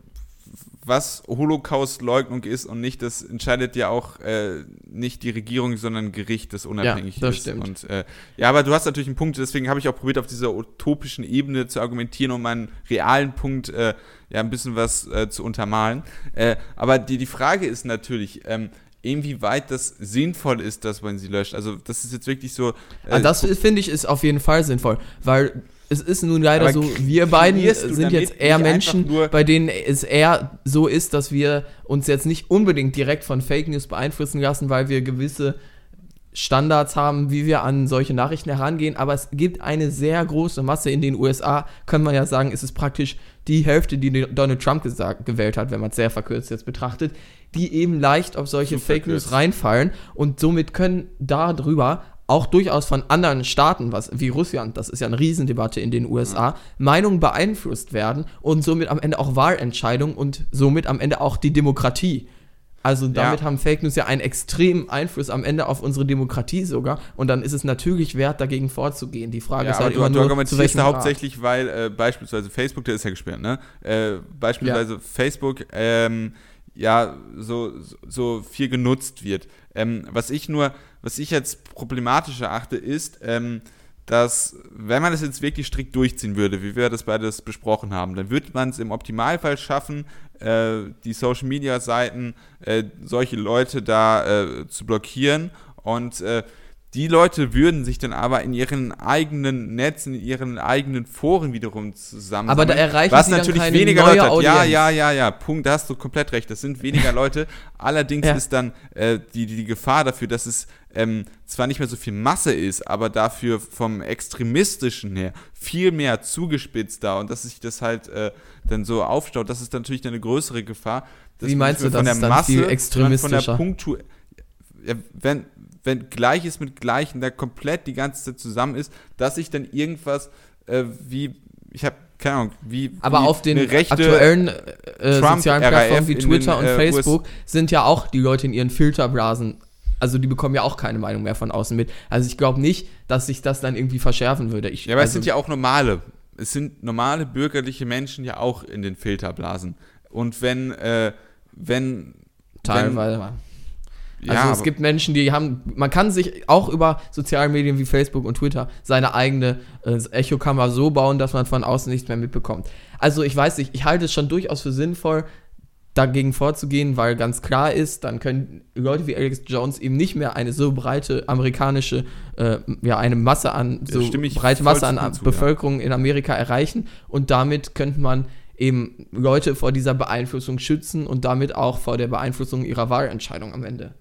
was Holocaust-Leugnung ist und nicht, das entscheidet ja auch äh, nicht die Regierung, sondern ein Gericht, das unabhängig ja, das ist. Stimmt. Und, äh, ja, aber du hast natürlich einen Punkt, deswegen habe ich auch probiert, auf dieser utopischen Ebene zu argumentieren, um einen realen Punkt äh, ja ein bisschen was äh, zu untermalen. Äh, aber die, die Frage ist natürlich, ähm, inwieweit das sinnvoll ist, dass man sie löscht. Also das ist jetzt wirklich so. Äh, ah, das finde ich ist auf jeden Fall sinnvoll, weil es ist nun leider so, wir beiden sind jetzt eher Menschen, bei denen es eher so ist, dass wir uns jetzt nicht unbedingt direkt von Fake News beeinflussen lassen, weil wir gewisse Standards haben, wie wir an solche Nachrichten herangehen, aber es gibt eine sehr große Masse in den USA, kann man ja sagen, ist es praktisch die Hälfte, die Donald Trump gesagt, gewählt hat, wenn man es sehr verkürzt jetzt betrachtet, die eben leicht auf solche Fake News reinfallen. Und somit können darüber auch durchaus von anderen Staaten, was, wie Russland, das ist ja eine Riesendebatte in den USA. Meinungen beeinflusst werden und somit am Ende auch Wahlentscheidungen und somit am Ende auch die Demokratie. Also damit ja. haben Fake News ja einen extremen Einfluss am Ende auf unsere Demokratie sogar. Und dann ist es natürlich wert, dagegen vorzugehen. Die Frage ja, ist halt du, immer du nur, argumentierst da hauptsächlich, weil äh, beispielsweise Facebook, der ist ja gesperrt, ne? Äh, beispielsweise ja. Facebook ähm, ja so, so viel genutzt wird. Ähm, was ich nur, was ich jetzt problematisch erachte, ist, ähm, dass, wenn man das jetzt wirklich strikt durchziehen würde, wie wir das beides besprochen haben, dann würde man es im Optimalfall schaffen, äh, die Social Media Seiten, äh, solche Leute da äh, zu blockieren und äh, die Leute würden sich dann aber in ihren eigenen Netzen, in ihren eigenen Foren wiederum zusammen. Aber da erreichen was sie natürlich dann weniger neue Leute. Audienz. Ja, ja, ja, ja. Punkt. Da hast du komplett recht. Das sind weniger Leute. Allerdings Ja. ist dann äh, die, die Gefahr dafür, dass es ähm, zwar nicht mehr so viel Masse ist, aber dafür vom extremistischen her viel mehr zugespitzter und dass sich das halt äh, dann so aufstaut. Das ist dann natürlich eine größere Gefahr. Wie meinst du, mehr dass es dann viel sondern von der extremistischer? Punktu ja, wenn, wenn Gleiches mit Gleichen da komplett die ganze Zeit zusammen ist, dass sich dann irgendwas äh, wie, ich habe keine Ahnung, wie. Aber wie auf den aktuellen äh, sozialen Plattformen wie Twitter den, und äh, Facebook sind ja auch die Leute in ihren Filterblasen. Also die bekommen ja auch keine Meinung mehr von außen mit. Also ich glaube nicht, dass sich das dann irgendwie verschärfen würde. Ich, Ja, aber also, es sind ja auch normale. Es sind normale bürgerliche Menschen ja auch in den Filterblasen. Und wenn, äh, wenn. teilweise. Wenn, Also ja, es gibt Menschen, die haben, man kann sich auch über soziale Medien wie Facebook und Twitter seine eigene äh, Echokammer so bauen, dass man von außen nichts mehr mitbekommt. Also ich weiß nicht, ich halte es schon durchaus für sinnvoll, dagegen vorzugehen, weil ganz klar ist, dann können Leute wie Alex Jones eben nicht mehr eine so breite amerikanische, äh, ja, eine Masse an, so breite Masse an zu, ja. Bevölkerung in Amerika erreichen und damit könnte man eben Leute vor dieser Beeinflussung schützen und damit auch vor der Beeinflussung ihrer Wahlentscheidung am Ende.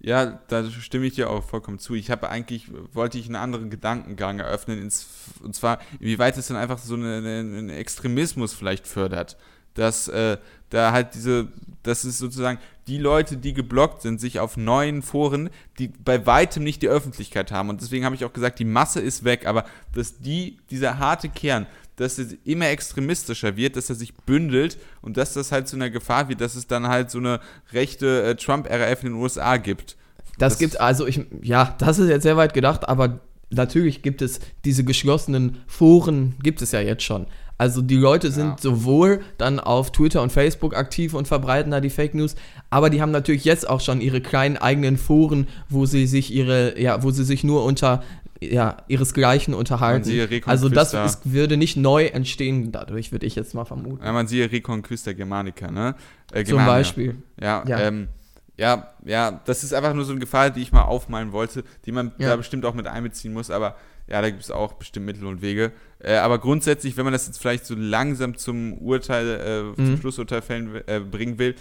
Ja, da stimme ich dir auch vollkommen zu. Ich habe eigentlich, wollte ich einen anderen Gedankengang eröffnen, ins, und zwar, inwieweit es dann einfach so eine, eine, einen Extremismus vielleicht fördert. Dass äh, da halt diese, dass es sozusagen die Leute, die geblockt sind, sich auf neuen Foren, die bei weitem nicht die Öffentlichkeit haben. Und deswegen habe ich auch gesagt, die Masse ist weg, aber dass die, dieser harte Kern, dass es immer extremistischer wird, dass er sich bündelt und dass das halt zu einer Gefahr wird, dass es dann halt so eine rechte äh, Trump-RAF in den USA gibt. Das, Das- gibt, also ich, ja, das ist jetzt sehr weit gedacht, aber natürlich gibt es diese geschlossenen Foren, gibt es ja jetzt schon. Also die Leute sind Ja. sowohl dann auf Twitter und Facebook aktiv und verbreiten da die Fake News, aber die haben natürlich jetzt auch schon ihre kleinen eigenen Foren, wo sie sich ihre, ja, wo sie sich nur unter ja, ihresgleichen unterhalten. Also das ist, würde nicht neu entstehen dadurch, würde ich jetzt mal vermuten. Ja, man siehe Reconquista Germanica, ne? Äh, Zum. Beispiel. Ja, Ja. Ähm, ja, ja, das ist einfach nur so eine Gefahr, die ich mal aufmalen wollte, die man Ja. da bestimmt auch mit einbeziehen muss, aber ja, da gibt es auch bestimmt Mittel und Wege. Äh, aber grundsätzlich, wenn man das jetzt vielleicht so langsam zum Urteil, äh, zum Mhm. Schlussurteil fällen, äh, bringen will,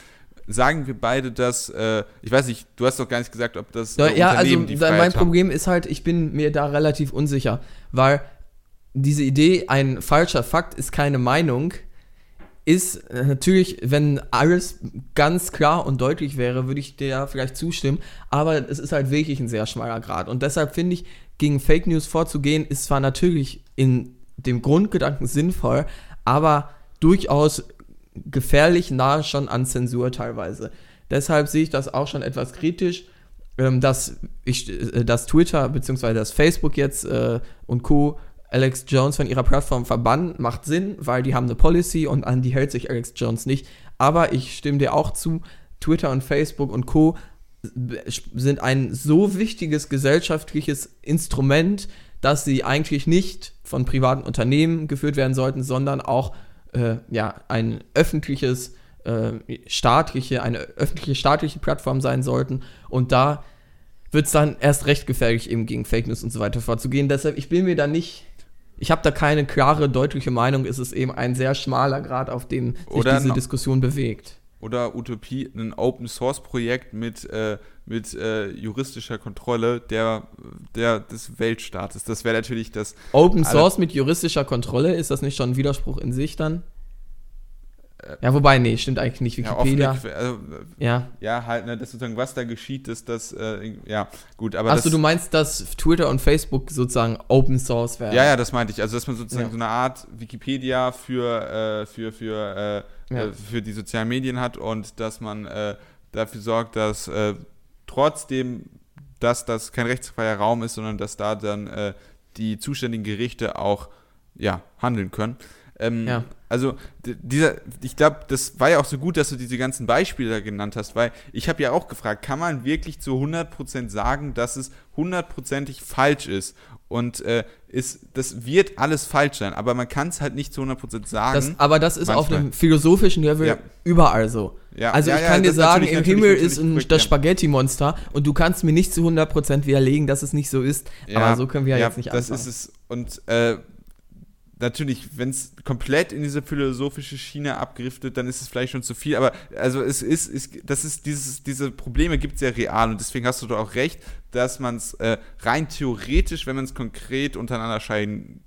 sagen wir beide, dass, äh, ich weiß nicht, du hast doch gar nicht gesagt, ob das Ja, äh, ja also mein haben. Problem ist halt, ich bin mir da relativ unsicher, weil diese Idee, ein falscher Fakt ist keine Meinung, ist äh, natürlich, wenn alles ganz klar und deutlich wäre, würde ich dir ja vielleicht zustimmen, aber es ist halt wirklich ein sehr schmaler Grad und deshalb finde ich, gegen Fake News vorzugehen, ist zwar natürlich in dem Grundgedanken sinnvoll, aber durchaus gefährlich nahe schon an Zensur teilweise. Deshalb sehe ich das auch schon etwas kritisch. ähm, dass, ich, äh, dass Twitter bzw. dass Facebook jetzt äh, und Co. Alex Jones von ihrer Plattform verbannen, macht Sinn, weil die haben eine Policy und an die hält sich Alex Jones nicht. Aber ich stimme dir auch zu, Twitter und Facebook und Co. sind ein so wichtiges gesellschaftliches Instrument, dass sie eigentlich nicht von privaten Unternehmen geführt werden sollten, sondern auch äh, ja, ein öffentliches, äh, staatliche, eine öffentliche staatliche Plattform sein sollten. Und da wird es dann erst recht gefährlich, eben gegen Fake News und so weiter vorzugehen. Deshalb, ich bin mir da nicht ich habe da keine klare, deutliche Meinung. Es ist eben ein sehr schmaler Grad, auf dem sich Oder diese Diskussion bewegt. Oder Utopie, ein Open Source Projekt mit, äh, mit äh, juristischer Kontrolle der, der, des Weltstaates. Das wäre natürlich das. Open Source mit juristischer Kontrolle, ist das nicht schon ein Widerspruch in sich dann? Äh, ja, wobei, nee, stimmt eigentlich nicht. Wikipedia. Ja, also, ja. ja halt, ne, das sozusagen, was da geschieht, ist das, äh, ja, gut, aber. Achso, du meinst, dass Twitter und Facebook sozusagen Open Source werden? Ja, ja, das meinte ich. Also, dass man sozusagen ja. so eine Art Wikipedia für, äh, für, für, äh, ja. Äh, für die sozialen Medien hat und dass man äh, dafür sorgt, dass trotzdem, dass das kein rechtsfreier Raum ist, sondern dass da dann die zuständigen Gerichte auch, ja, handeln können. Ähm, ja. Also dieser, ich glaube, das war ja auch so gut, dass du diese ganzen Beispiele da genannt hast, weil ich habe ja auch gefragt, kann man wirklich zu 100% sagen, dass es hundertprozentig falsch ist? Und äh, ist, das wird alles falsch sein, aber man kann es halt nicht zu 100% sagen. Das, aber das ist manchmal. auf einem philosophischen Level ja. überall so. Ja. Also ja, ich kann dir sagen, im Himmel ist ein, das Spaghetti-Monster und du kannst mir nicht zu 100% widerlegen, dass es nicht so ist. aber so können wir ja, jetzt nicht anfangen. Das ist es. Und äh, natürlich, wenn es komplett in diese philosophische Schiene abgriftet, dann ist es vielleicht schon zu viel. Aber also es ist, ist das ist dieses, diese Probleme gibt es ja real und deswegen hast du doch auch recht, dass man es äh, rein theoretisch, wenn man es konkret untereinander scheiden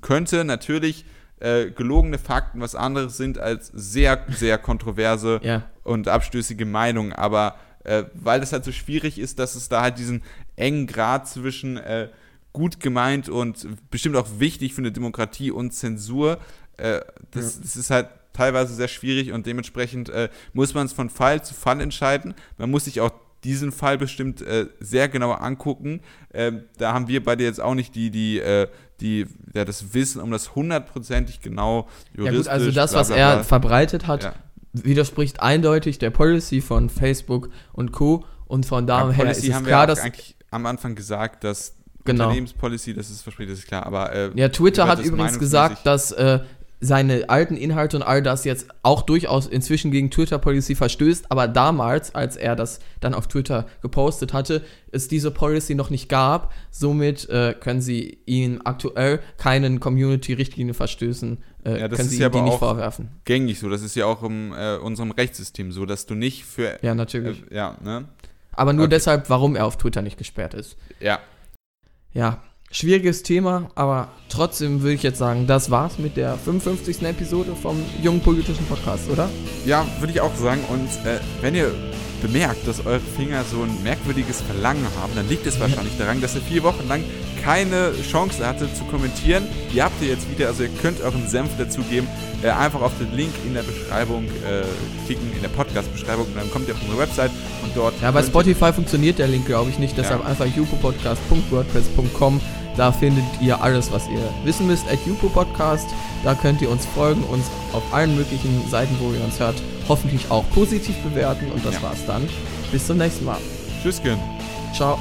könnte, natürlich äh, gelogene Fakten was anderes sind als sehr, sehr kontroverse ja. und abstößige Meinungen. Aber äh, weil das halt so schwierig ist, dass es da halt diesen engen Grad zwischen äh, gut gemeint und bestimmt auch wichtig für eine Demokratie und Zensur. Äh, das, ja. das, ist halt teilweise sehr schwierig und dementsprechend äh, muss man es von Fall zu Fall entscheiden. Man muss sich auch diesen Fall bestimmt äh, sehr genau angucken. Ähm, da haben wir beide jetzt auch nicht die, die, äh, die, ja, das Wissen, um das hundertprozentig genau juristisch. Ja gut, also das, bla, bla, bla, was er verbreitet hat, ja. widerspricht eindeutig der Policy von Facebook und Co. Und von daher ist es klar, dass am Anfang gesagt, dass genau. Unternehmenspolicy, das ist verspricht, das ist klar. Aber äh, ja, Twitter hat übrigens gesagt, dass äh, seine alten Inhalte und all das jetzt auch durchaus inzwischen gegen Twitter-Policy verstößt, aber damals, als er das dann auf Twitter gepostet hatte, es diese Policy noch nicht gab. Somit äh, können sie ihn aktuell keinen Community-Richtlinien-Verstößen äh, ja, können sie ja die nicht vorwerfen. Gängig so, das ist ja auch in äh, unserem Rechtssystem so, dass du nicht für. Ja, natürlich. Äh, ja, ne? Aber nur okay. deshalb, warum er auf Twitter nicht gesperrt ist. Ja, ja, schwieriges Thema, aber trotzdem würde ich jetzt sagen, das war's mit der 55. Episode vom Jungen Politischen Podcast, oder? Ja, würde ich auch sagen. Und äh, wenn ihr bemerkt, dass eure Finger so ein merkwürdiges Verlangen haben, dann liegt es wahrscheinlich daran, dass ihr vier Wochen lang keine Chance hattet zu kommentieren. Die habt ihr jetzt wieder, also ihr könnt euren Senf dazugeben. Äh, einfach auf den Link in der Beschreibung äh, klicken, in der Podcast-Beschreibung und dann kommt ihr auf unsere Website und dort. Ja, bei Spotify funktioniert der Link, glaube ich, nicht. Deshalb ja. einfach jupopodcast.wordpress.com. Da findet ihr alles, was ihr wissen müsst. At Podcast. Da könnt ihr uns folgen, uns auf allen möglichen Seiten, wo ihr uns hört, hoffentlich auch positiv bewerten. Und das ja. war's dann. Bis zum nächsten Mal. Tschüss, Ciao.